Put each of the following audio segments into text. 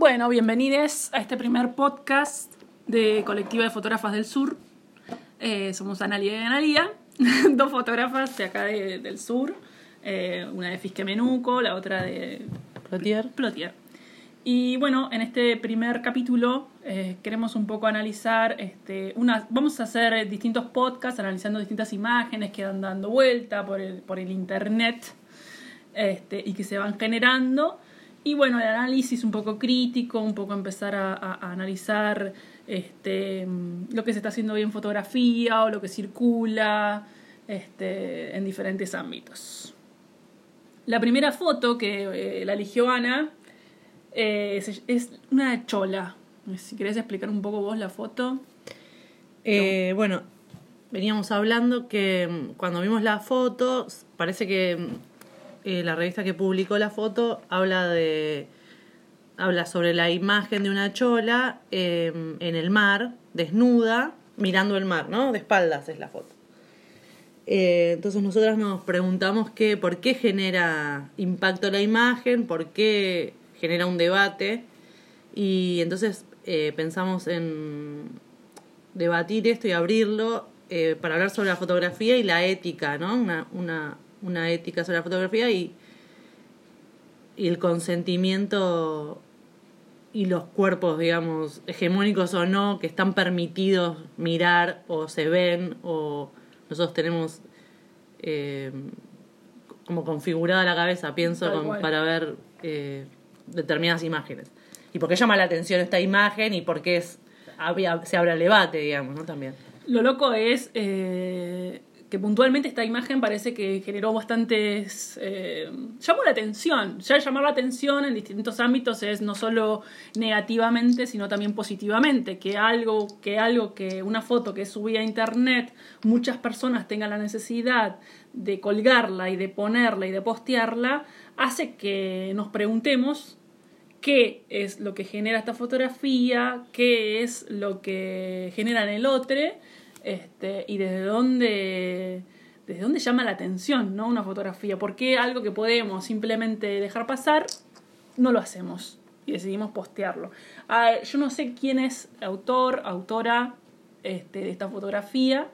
Bueno, bienvenidos a este primer podcast de Colectiva de Fotógrafas del Sur. Eh, somos Analia y Analia, dos fotógrafas de acá de- del sur, eh, una de Fisque Menuco, la otra de Plotier. Plotier. Y bueno, en este primer capítulo eh, queremos un poco analizar, este, una, vamos a hacer distintos podcasts analizando distintas imágenes que van dando vuelta por el, por el internet este, y que se van generando. Y bueno, el análisis un poco crítico, un poco empezar a, a- a analizar este, mm, lo que se está haciendo hoy en fotografía o lo que circula este, en diferentes ámbitos. La primera foto que eh, la eligió Ana eh, es, es una chola. Si querés explicar un poco vos la foto. Eh, bueno, veníamos hablando que mm, cuando vimos la foto, parece que mm, eh, la revista que publicó la foto habla de habla sobre la imagen de una chola eh, en el mar, desnuda, mirando el mar, ¿no? De espaldas es la foto. Eh, entonces nosotras nos preguntamos que, por qué genera impacto la imagen, por qué genera un debate. Y entonces eh, pensamos en debatir esto y abrirlo eh, para hablar sobre la fotografía y la ética, ¿no? Una, una, una ética sobre la fotografía y, y el consentimiento y los cuerpos, digamos, hegemónicos o no, que están permitidos mirar o se ven o nosotros tenemos eh, como configurada la cabeza, pienso, con- para ver eh, determinadas imágenes. Y por qué llama la atención esta imagen y por qué es, se abre el debate, digamos, ¿no? También. Lo loco es eh, que puntualmente esta imagen parece que generó bastantes... eh, llamó la atención. Ya llamar la atención en distintos ámbitos es no solo negativamente, sino también positivamente. Que algo, que algo que una foto que subida a internet, muchas personas tengan la necesidad de colgarla y de ponerla y de postearla, hace que nos preguntemos qué es lo que genera esta fotografía, qué es lo que genera en el otro, este, y desde dónde, desde dónde llama la atención ¿no? una fotografía. ¿Por qué algo que podemos simplemente dejar pasar, no lo hacemos y decidimos postearlo? Ah, yo no sé quién es autor, autora este, de esta fotografía,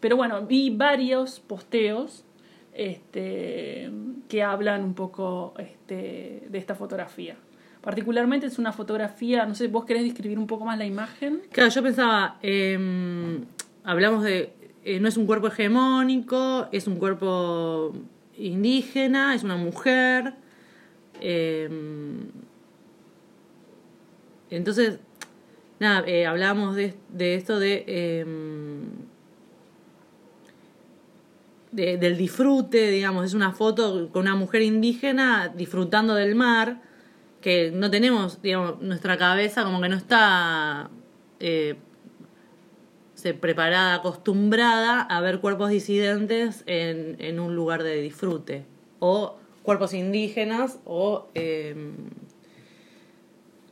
pero bueno, vi varios posteos este, que hablan un poco de esta fotografía. Particularmente es una fotografía, no sé, vos querés describir un poco más la imagen. Claro, yo pensaba, eh, hablamos de, eh, no es un cuerpo hegemónico, es un cuerpo indígena, es una mujer. eh, entonces, nada, eh, de, de esto de, eh, de- del disfrute, digamos, es una foto con una mujer indígena disfrutando del mar, que no tenemos, digamos, nuestra cabeza como que no está se- preparada, acostumbrada a ver cuerpos disidentes en, en un lugar de disfrute, o cuerpos indígenas, o, eh,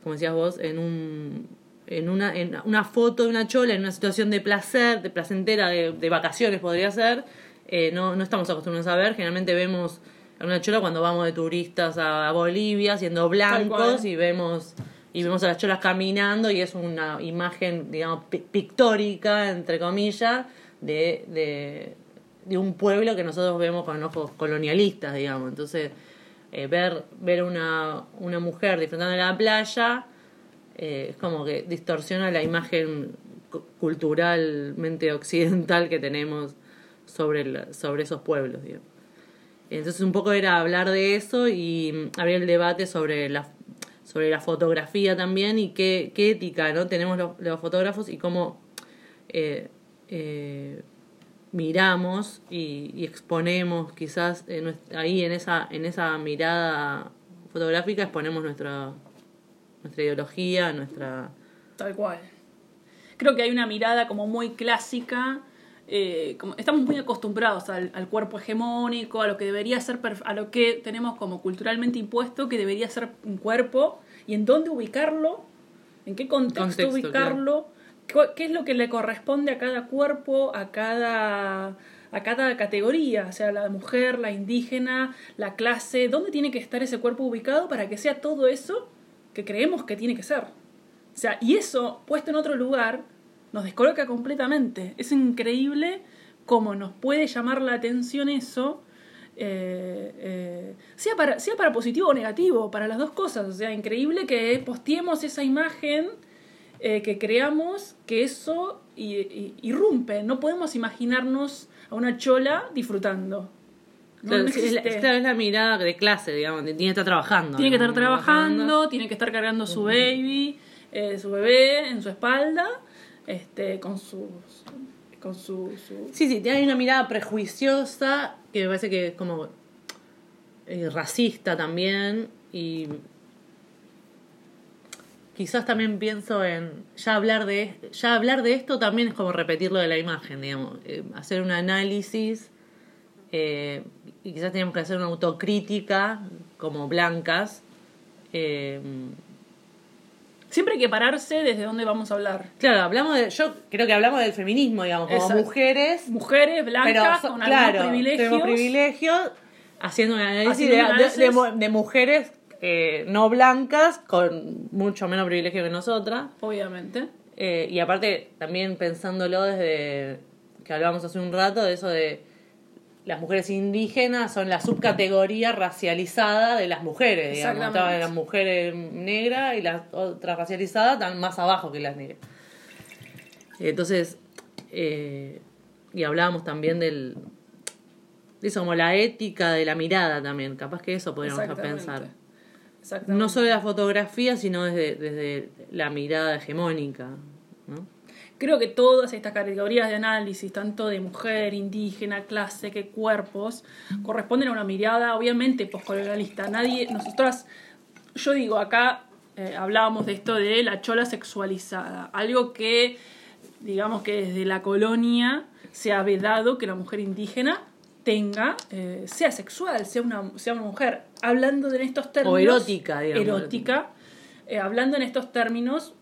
como decías vos, en un en una, en una foto de una chola en una situación de placer, de placentera, de, de vacaciones podría ser, eh, no, no estamos acostumbrados a ver. Generalmente vemos a una chola cuando vamos de turistas a, Bolivia, siendo blancos, y vemos y vemos a las cholas caminando y es una imagen, digamos, pi- pictórica, entre comillas, de, de, de un pueblo que nosotros vemos con ojos colonialistas, digamos. Entonces, eh, ver, ver una, una mujer disfrutando de la playa eh, es como que distorsiona la imagen cu- culturalmente occidental que tenemos sobre, el- sobre esos pueblos, digamos. Entonces un poco era hablar de eso y mm, abrir el debate sobre la, sobre la fotografía también y qué, qué ética no tenemos los, los fotógrafos y cómo eh, eh, miramos y, exponemos quizás en ahí en esa, en esa mirada fotográfica exponemos nuestra, nuestra ideología, nuestra... Tal cual. Creo que hay una mirada como muy clásica. Eh, como, estamos muy acostumbrados al, al cuerpo hegemónico, a lo que debería ser, a lo que tenemos como culturalmente impuesto que debería ser un cuerpo y en dónde ubicarlo, en qué contexto, Contexto, ubicarlo, qué, qué es lo que le corresponde a cada cuerpo, a cada a cada categoría, o sea, la mujer, la indígena, la clase, dónde tiene que estar ese cuerpo ubicado para que sea todo eso que creemos que tiene que ser. O sea, y eso, puesto en otro lugar, nos descoloca completamente. Es increíble cómo nos puede llamar la atención eso, eh, eh, sea, para, sea para positivo o negativo, para las dos cosas. O sea, increíble que posteemos esa imagen, eh, que creamos que eso irrumpe. No podemos imaginarnos a una chola disfrutando. Claro, es, la, es, la, mirada de clase, digamos, tiene que estar trabajando. Tiene que estar trabajando, tiene que estar cargando su baby, su bebé en su espalda, este, con sus con su, Sí, sí, tiene una mirada prejuiciosa que me parece que es como eh, racista también y quizás también pienso en ya hablar de ya hablar de esto también es como repetirlo de la imagen, digamos, eh, hacer un análisis eh, y quizás tenemos que hacer una autocrítica como blancas. Siempre hay que pararse desde dónde vamos a hablar. Claro, hablamos de, yo creo que hablamos del feminismo, digamos, como mujeres. Mujeres blancas con claro, privilegios. privilegios, haciendo un análisis, de, mujeres eh, no blancas con mucho menos privilegio que nosotras. Obviamente. Eh, y aparte, también pensándolo desde que hablábamos hace un rato, de eso de las mujeres indígenas son la subcategoría racializada de las mujeres, digamos. Estaban las mujeres negras y las otras racializadas están más abajo que las negras. Entonces, eh, y hablábamos también del de eso, como la ética de la mirada también, capaz que eso podríamos pensar. No solo la fotografía, sino desde, desde la mirada hegemónica. ¿No? Creo que todas estas categorías de análisis, tanto de mujer, indígena, clase, que cuerpos, corresponden a una mirada, obviamente, postcolonialista. Nadie, nosotras, yo digo, acá eh, hablábamos de esto de la chola sexualizada, algo que, digamos que desde la colonia se ha vedado que la mujer indígena tenga, eh, sea sexual, sea una, sea una mujer, hablando de estos términos. O erótica, digamos. Erótica, eh, hablando en estos términos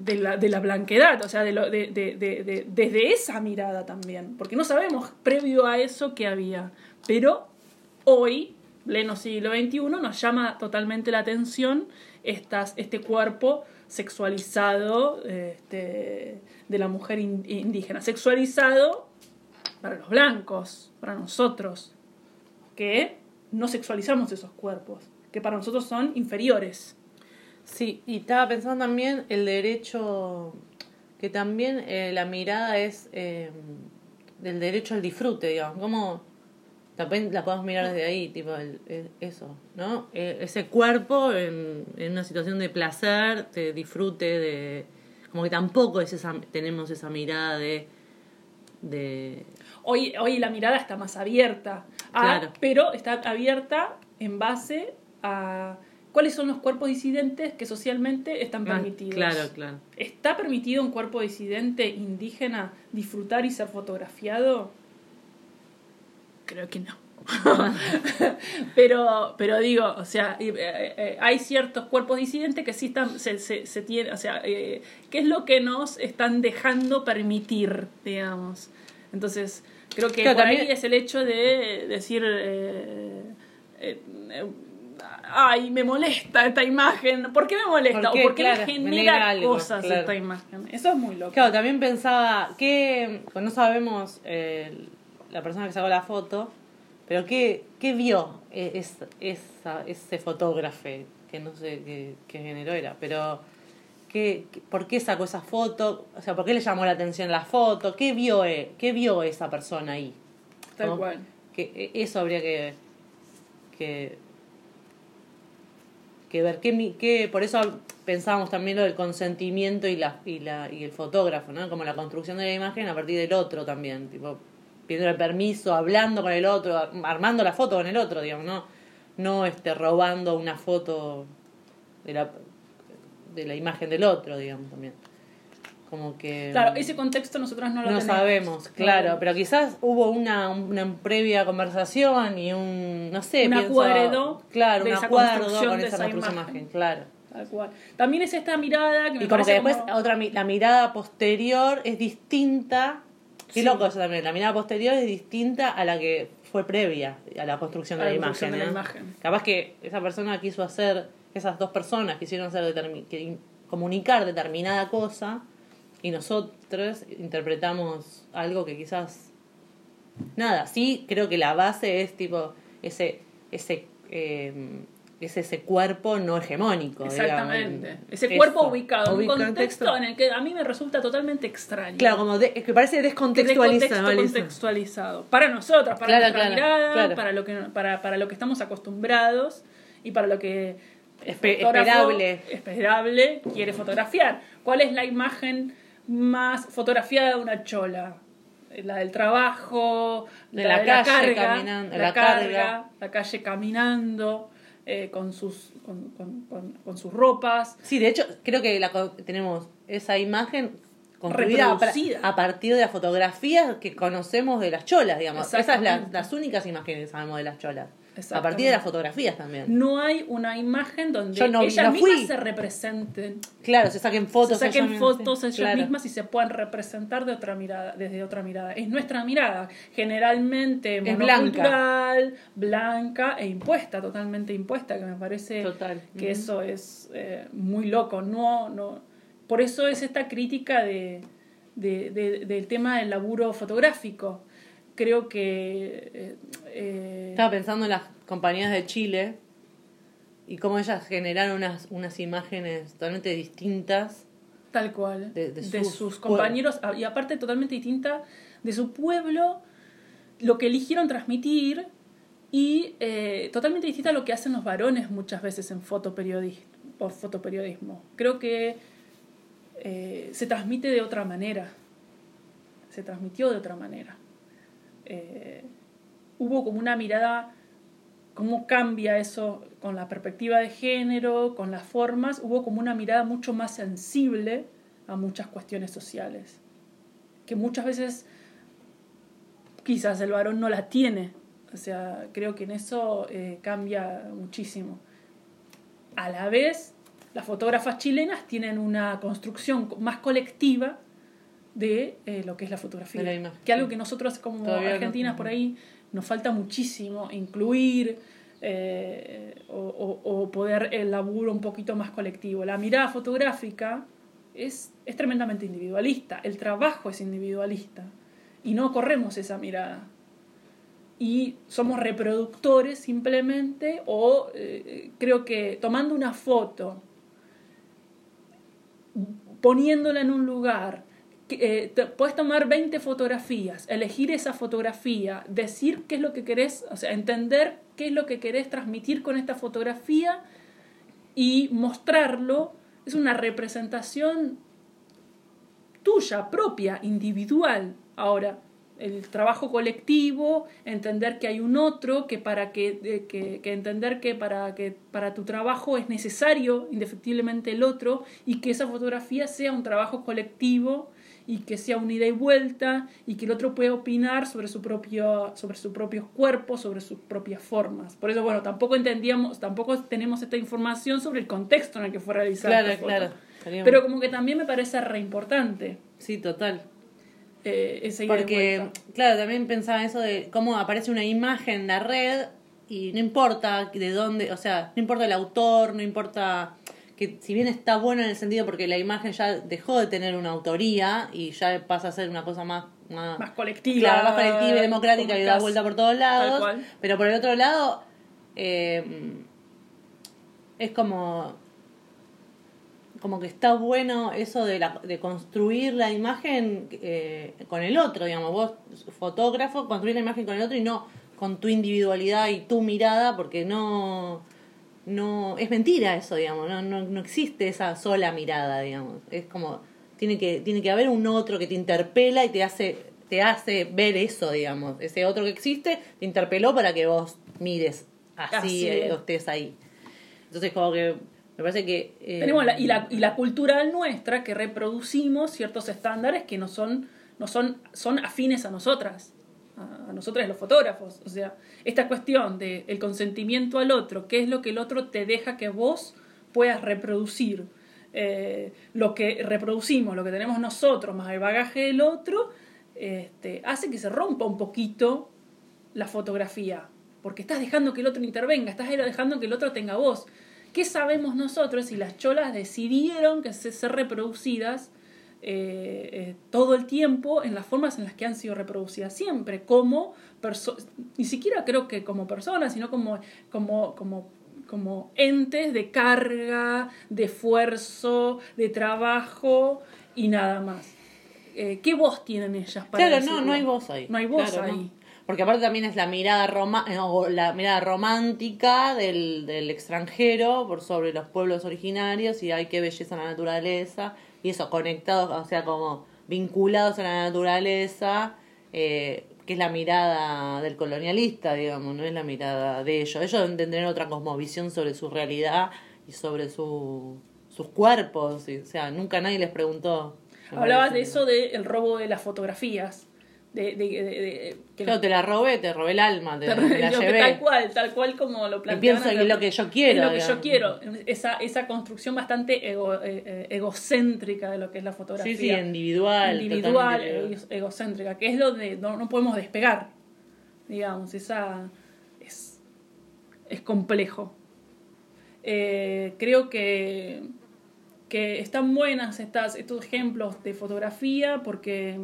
de la, de la blanquedad, o sea, de, lo, de, de, desde esa mirada también, porque no sabemos previo a eso qué había, pero hoy, pleno siglo XXI, nos llama totalmente la atención este cuerpo sexualizado este, de la mujer indígena, sexualizado para los blancos, para nosotros, que no sexualizamos esos cuerpos, que para nosotros son inferiores. Sí, y estaba pensando también el derecho, que también eh, la mirada es eh, del derecho al disfrute, digamos, como también la podemos mirar desde ahí, tipo el, eso, ¿no? E, ese cuerpo en, en, una situación de placer, de disfrute, de como que tampoco es esa, tenemos esa mirada de, de... Hoy, hoy la mirada está más abierta, claro. pero está abierta en base a cuáles son los cuerpos disidentes que socialmente están ah, permitidos. claro, claro. ¿Está permitido un cuerpo disidente indígena disfrutar y ser fotografiado? Creo que no. pero, pero digo, o sea, eh, eh, hay ciertos cuerpos disidentes que sí están, se, se, se tiene, o sea, eh, ¿qué es lo que nos están dejando permitir, digamos? Entonces, creo que por ahí es el hecho de decir, ay, me molesta esta imagen. ¿Por qué me molesta? ¿O por qué me genera cosas esta imagen? Eso es muy loco. Claro, también pensaba que, pues no sabemos eh, la persona que sacó la foto, pero ¿qué, qué vio e, es, esa, ese fotógrafo? Que no sé qué, qué género era, pero ¿qué, ¿por qué sacó esa foto? O sea, ¿por qué le llamó la atención la foto? ¿Qué vio, eh, qué vio esa persona ahí? Tal cual. Que e, eso habría que, que que ver qué, qué por eso pensábamos también lo del consentimiento y la, y la y el fotógrafo no como la construcción de la imagen a partir del otro también tipo pidiendo el permiso hablando con el otro armando la foto con el otro digamos no no este robando una foto de la de la imagen del otro digamos también como que claro ese contexto nosotros no lo no sabemos claro. pero quizás hubo una, una previa conversación y un no sé un acuerdo claro un acuerdo con esa, imagen. claro. Tal cual. También es esta mirada que me y como que después otra la mirada posterior es distinta qué loco eso también la mirada posterior es distinta a la que fue previa a la construcción de, A la la, construcción imagen, de la imagen. Capaz que esa persona quiso hacer, esas dos personas quisieron hacer determi- que in- comunicar determinada cosa y nosotros interpretamos algo que quizás nada, sí creo que la base es tipo ese ese eh, es ese cuerpo no hegemónico. Exactamente. digamos. Ese Eso. cuerpo ubicado en un contexto en el que a mí me resulta totalmente extraño. Claro, como de- es que parece descontextualizado. contexto contextualizado. Para nosotros, para Claro, nuestra claro, mirada, claro. Para, lo que, para, para lo que estamos acostumbrados y para lo que Espe- esperable. esperable quiere fotografiar. ¿Cuál es la imagen más fotografiada de una chola? La del trabajo, De la, la de la calle carga, caminando- la, la carga, carga. la calle caminando, eh, con, sus, con, con- con- con sus ropas. Sí, de hecho, creo que la, tenemos esa imagen construida a, pra- Reproducida. a partir de las fotografías que conocemos de las cholas, digamos. Esas son las, las únicas imágenes que sabemos de las cholas. A partir de las fotografías también. No hay una imagen donde no- ellas mismas se representen. Claro, se saquen fotos. se saquen ellas fotos ellas claro. mismas y se puedan representar de otra mirada, desde otra mirada. Es nuestra mirada, generalmente Es monocultural, blanca. e impuesta, totalmente impuesta, que me parece Total. que eso es eh, muy loco. No, no. Por eso es esta crítica de, de- de- del tema del laburo fotográfico. Creo que eh, eh, Estaba pensando en las compañías de Chile y cómo ellas generaron unas, unas imágenes totalmente distintas. Tal cual. de- De, de sus, compañeros. ah, Y aparte totalmente distinta de su pueblo, lo que eligieron transmitir y eh, totalmente distinta a lo que hacen los varones muchas veces en fotoperiodismo. O fotoperiodismo. Creo que eh, se transmite de otra manera. Se transmitió de otra manera. Eh, hubo como una mirada cómo cambia eso con la perspectiva de género, con las formas, hubo como una mirada mucho más sensible a muchas cuestiones sociales, que muchas veces quizás el varón no la tiene. O sea, creo que en eso eh, cambia muchísimo. A la vez, las fotógrafas chilenas tienen una construcción más colectiva de eh, lo que es la fotografía. La que algo que nosotros como Todavía no. argentinas por ahí nos falta muchísimo incluir eh, o, o- o poder el laburo un poquito más colectivo. La mirada fotográfica es, es tremendamente individualista, el trabajo es individualista y no corremos esa mirada. Y somos reproductores simplemente o eh, creo que tomando una foto, poniéndola en un lugar, eh, te- puedes tomar 20 fotografías, elegir esa fotografía, decir qué es lo que querés, o sea, entender qué es lo que querés transmitir con esta fotografía y mostrarlo, es una representación tuya, propia, individual. Ahora, el trabajo colectivo, entender que hay un otro, que para que, que entender que para que para tu trabajo es necesario indefectiblemente el otro y que esa fotografía sea un trabajo colectivo y que sea un ida y vuelta y que el otro pueda opinar sobre su propio sobre su propio cuerpo, sobre sus propias formas. Por eso bueno, tampoco entendíamos, tampoco tenemos esta información sobre el contexto en el que fue realizada Claro, claro. Pero como que también me parece re importante Sí, total. eh, esa ida y Porque, claro, también pensaba eso de cómo aparece una imagen en la red y no importa de dónde, o sea, no importa el autor, no importa que si bien está bueno en el sentido porque la imagen ya dejó de tener una autoría y ya pasa a ser una cosa más más, más colectiva, claro, más colectiva y democrática y da vuelta por todos lados. Pero por el otro lado, eh, es como como que está bueno eso de, la, de construir la imagen eh, con el otro, digamos, vos fotógrafo, construir la imagen con el otro y no con tu individualidad y tu mirada, porque no, no es mentira eso, digamos, no, no, no existe esa sola mirada, digamos, es como, tiene que, tiene que haber un otro que te interpela y te hace, te hace ver eso, digamos, ese otro que existe te interpeló para que vos mires así, Así eh, o estés ahí. Entonces como que me parece que... eh, Tenemos la, y, la, y la cultural nuestra que reproducimos ciertos estándares que no son, no son, son afines a nosotras, a, nosotras los fotógrafos. O sea, esta cuestión de el consentimiento al otro, qué es lo que el otro te deja que vos puedas reproducir. Eh, lo que reproducimos, lo que tenemos nosotros, más el bagaje del otro, este, hace que se rompa un poquito la fotografía, porque estás dejando que el otro intervenga, estás dejando que el otro tenga voz. ¿Qué sabemos nosotros si las cholas decidieron que se ser reproducidas eh, eh, todo el tiempo en las formas en las que han sido reproducidas siempre, como ni siquiera creo que como personas, sino como, como, como, como entes de carga, de esfuerzo, de trabajo y nada más. Eh, ¿Qué voz tienen ellas para Claro, no, no hay voz ahí. No hay voz ahí. Porque aparte también es la mirada roma o la mirada romántica del, del extranjero por sobre los pueblos originarios y hay qué belleza en la naturaleza y eso, conectados, o sea, como vinculados a la naturaleza, eh, que es la mirada del colonialista, digamos, no es la mirada de ellos. Ellos tener otra cosmovisión sobre su realidad y sobre su, sus cuerpos, o sea, nunca nadie les preguntó. Hablabas de eso del robo de las fotografías de, de, de, que te la robé, te robé el alma, te, la llevé. Tal cual, tal cual como lo plantean. Y pienso que es lo que yo quiero. Es lo que yo quiero, esa, esa construcción bastante ego, eh, eh, egocéntrica de lo que es la fotografía. Sí, sí, individual. Individual, egocéntrica, que es lo de no, no podemos despegar, digamos, esa es, es complejo. Eh, creo que, que están buenas estas, estos ejemplos de fotografía porque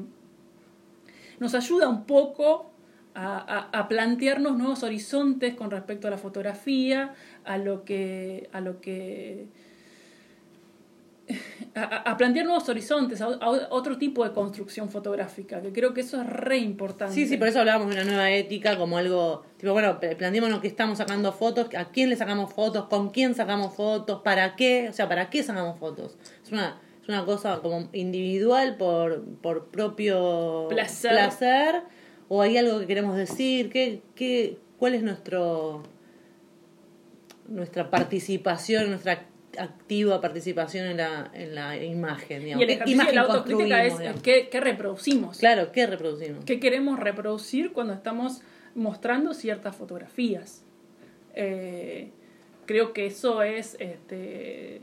nos ayuda un poco a, plantearnos nuevos horizontes con respecto a la fotografía, a lo que, a lo que a, plantear nuevos horizontes, a, otro tipo de construcción fotográfica, que creo que eso es re importante. Sí, sí, por eso hablábamos de una nueva ética como algo, tipo, bueno, planteémonos que estamos sacando fotos, a quién le sacamos fotos, con quién sacamos fotos, para qué, o sea, para qué sacamos fotos. Es una es una cosa como individual por, por propio placer. o hay algo que queremos decir, ¿Qué, qué, cuál es nuestro nuestra participación, nuestra activa participación en la, en la imagen. Digamos. Y el ejercicio de la autocrítica es ¿qué, qué, reproducimos. Claro, ¿qué reproducimos? ¿Qué queremos reproducir cuando estamos mostrando ciertas fotografías? Eh, creo que eso es este,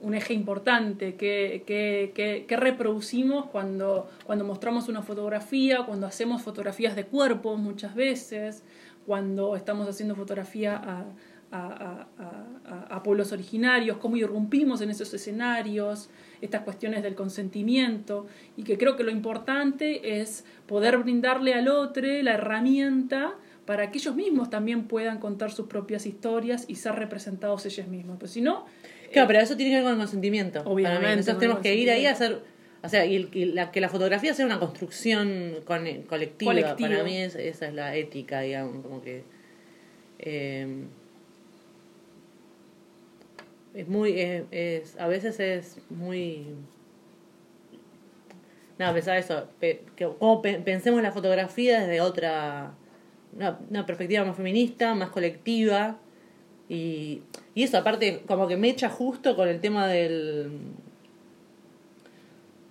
un eje importante que, que, que, reproducimos cuando, cuando mostramos una fotografía, cuando hacemos fotografías de cuerpo muchas veces, cuando estamos haciendo fotografía a, a, a, a, pueblos originarios, cómo irrumpimos en esos escenarios, estas cuestiones del consentimiento, y que creo que lo importante es poder brindarle al otro la herramienta para que ellos mismos también puedan contar sus propias historias y ser representados ellos mismos. Pues si no, Claro, pero eso tiene que ver con el consentimiento. Obviamente. Nosotros tenemos que ir ahí a hacer. O sea, y, la, que la fotografía sea una construcción con, colectiva. Para mí esa es la ética, digamos, como que. Eh, es muy. Es, a veces es muy. No, pensaba eso. que, como pensemos la fotografía desde otra. una perspectiva más feminista, más colectiva y, y eso, aparte, como que me echa justo con el tema del.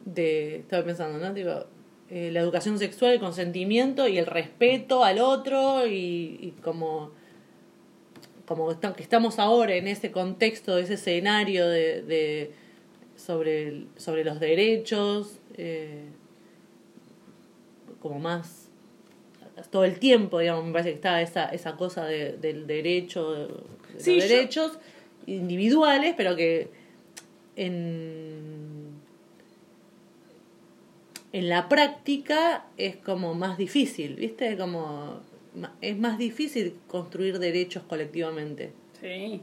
de. estaba pensando, ¿no? Digo, eh, la educación sexual, el consentimiento y el respeto al otro y, y como como que estamos ahora en ese contexto, ese escenario de, de sobre, sobre los derechos, eh, como más todo el tiempo, digamos, me parece que está esa, esa cosa de, del derecho, derechos individuales, pero que en, en la práctica es como más difícil, ¿viste? Como es más difícil construir derechos colectivamente. Sí.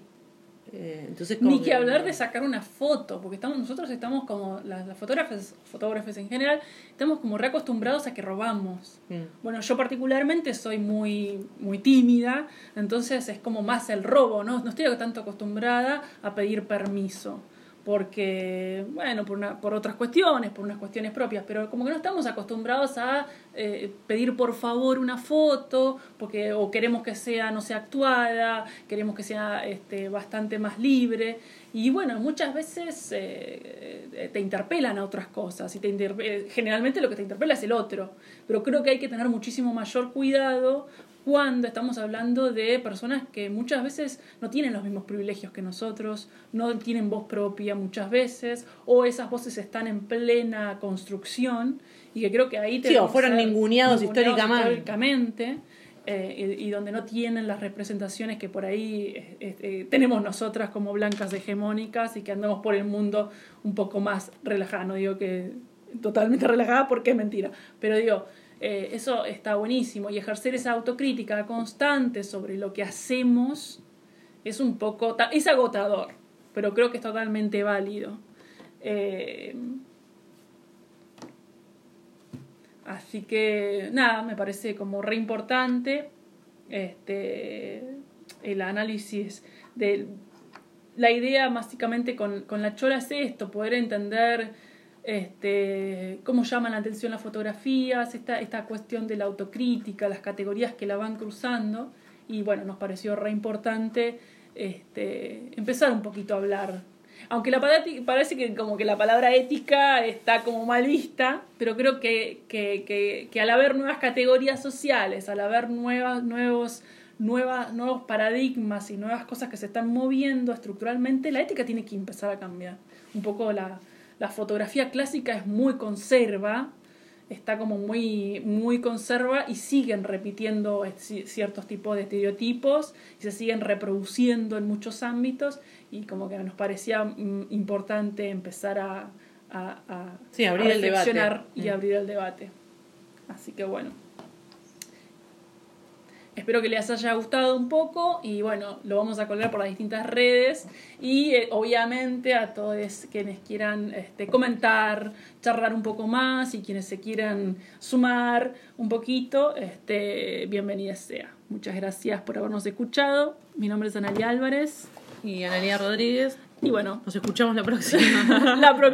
Eh, entonces, Ni que hablar de sacar una foto, porque estamos, nosotros estamos como, las, fotógrafas, fotógrafos en general, estamos como reacostumbrados a que robamos. Mm. Bueno, yo particularmente soy muy, muy tímida, entonces es como más el robo, ¿no? No estoy tanto acostumbrada a pedir permiso porque, bueno, por, una, por otras cuestiones, por unas cuestiones propias, pero como que no estamos acostumbrados a eh, pedir por favor una foto, porque o queremos que sea, no sea actuada, queremos que sea este, bastante más libre, y bueno, muchas veces eh, eh, te interpelan a otras cosas, y te generalmente lo que te interpela es el otro, pero creo que hay que tener muchísimo mayor cuidado cuando estamos hablando de personas que muchas veces no tienen los mismos privilegios que nosotros, no tienen voz propia muchas veces, o esas voces están en plena construcción y que creo que ahí te sí, o fueron ninguneados, históricamente. históricamente eh, y, y donde no tienen las representaciones que por ahí eh, eh, tenemos nosotras como blancas hegemónicas y que andamos por el mundo un poco más relajada. No digo que totalmente relajada porque es mentira, pero digo, eh, eso está buenísimo y ejercer esa autocrítica constante sobre lo que hacemos es un poco, es agotador, pero creo que es totalmente válido. Eh, así que nada, me parece como re importante este, el análisis de la idea básicamente con, con la chola es esto, poder entender este, cómo llaman la atención las fotografías, esta, esta cuestión de la autocrítica, las categorías que la van cruzando. Y bueno, nos pareció re importante este, empezar un poquito a hablar. Aunque la parece que como que la palabra ética está como mal vista, pero creo que, que, que, que al haber nuevas categorías sociales, al haber nuevas, nuevos, nuevas, nuevos paradigmas y nuevas cosas que se están moviendo estructuralmente, la ética tiene que empezar a cambiar. Un poco la, la fotografía clásica es muy conserva, está como muy, muy conserva y siguen repitiendo ciertos tipos de estereotipos y se siguen reproduciendo en muchos ámbitos y como que nos parecía mm, importante empezar a, a, a, Sí, abrir a el debate. reflexionar y Mm. abrir el debate. Así que bueno. Espero que les haya gustado un poco y bueno, lo vamos a colgar por las distintas redes y eh, obviamente a todos quienes quieran este, comentar, charlar un poco más y quienes se quieran sumar un poquito, este, bienvenida sea. Muchas gracias por habernos escuchado. Mi nombre es Analia Álvarez Y Analia Rodríguez. y bueno, Nos escuchamos la próxima. la próxima.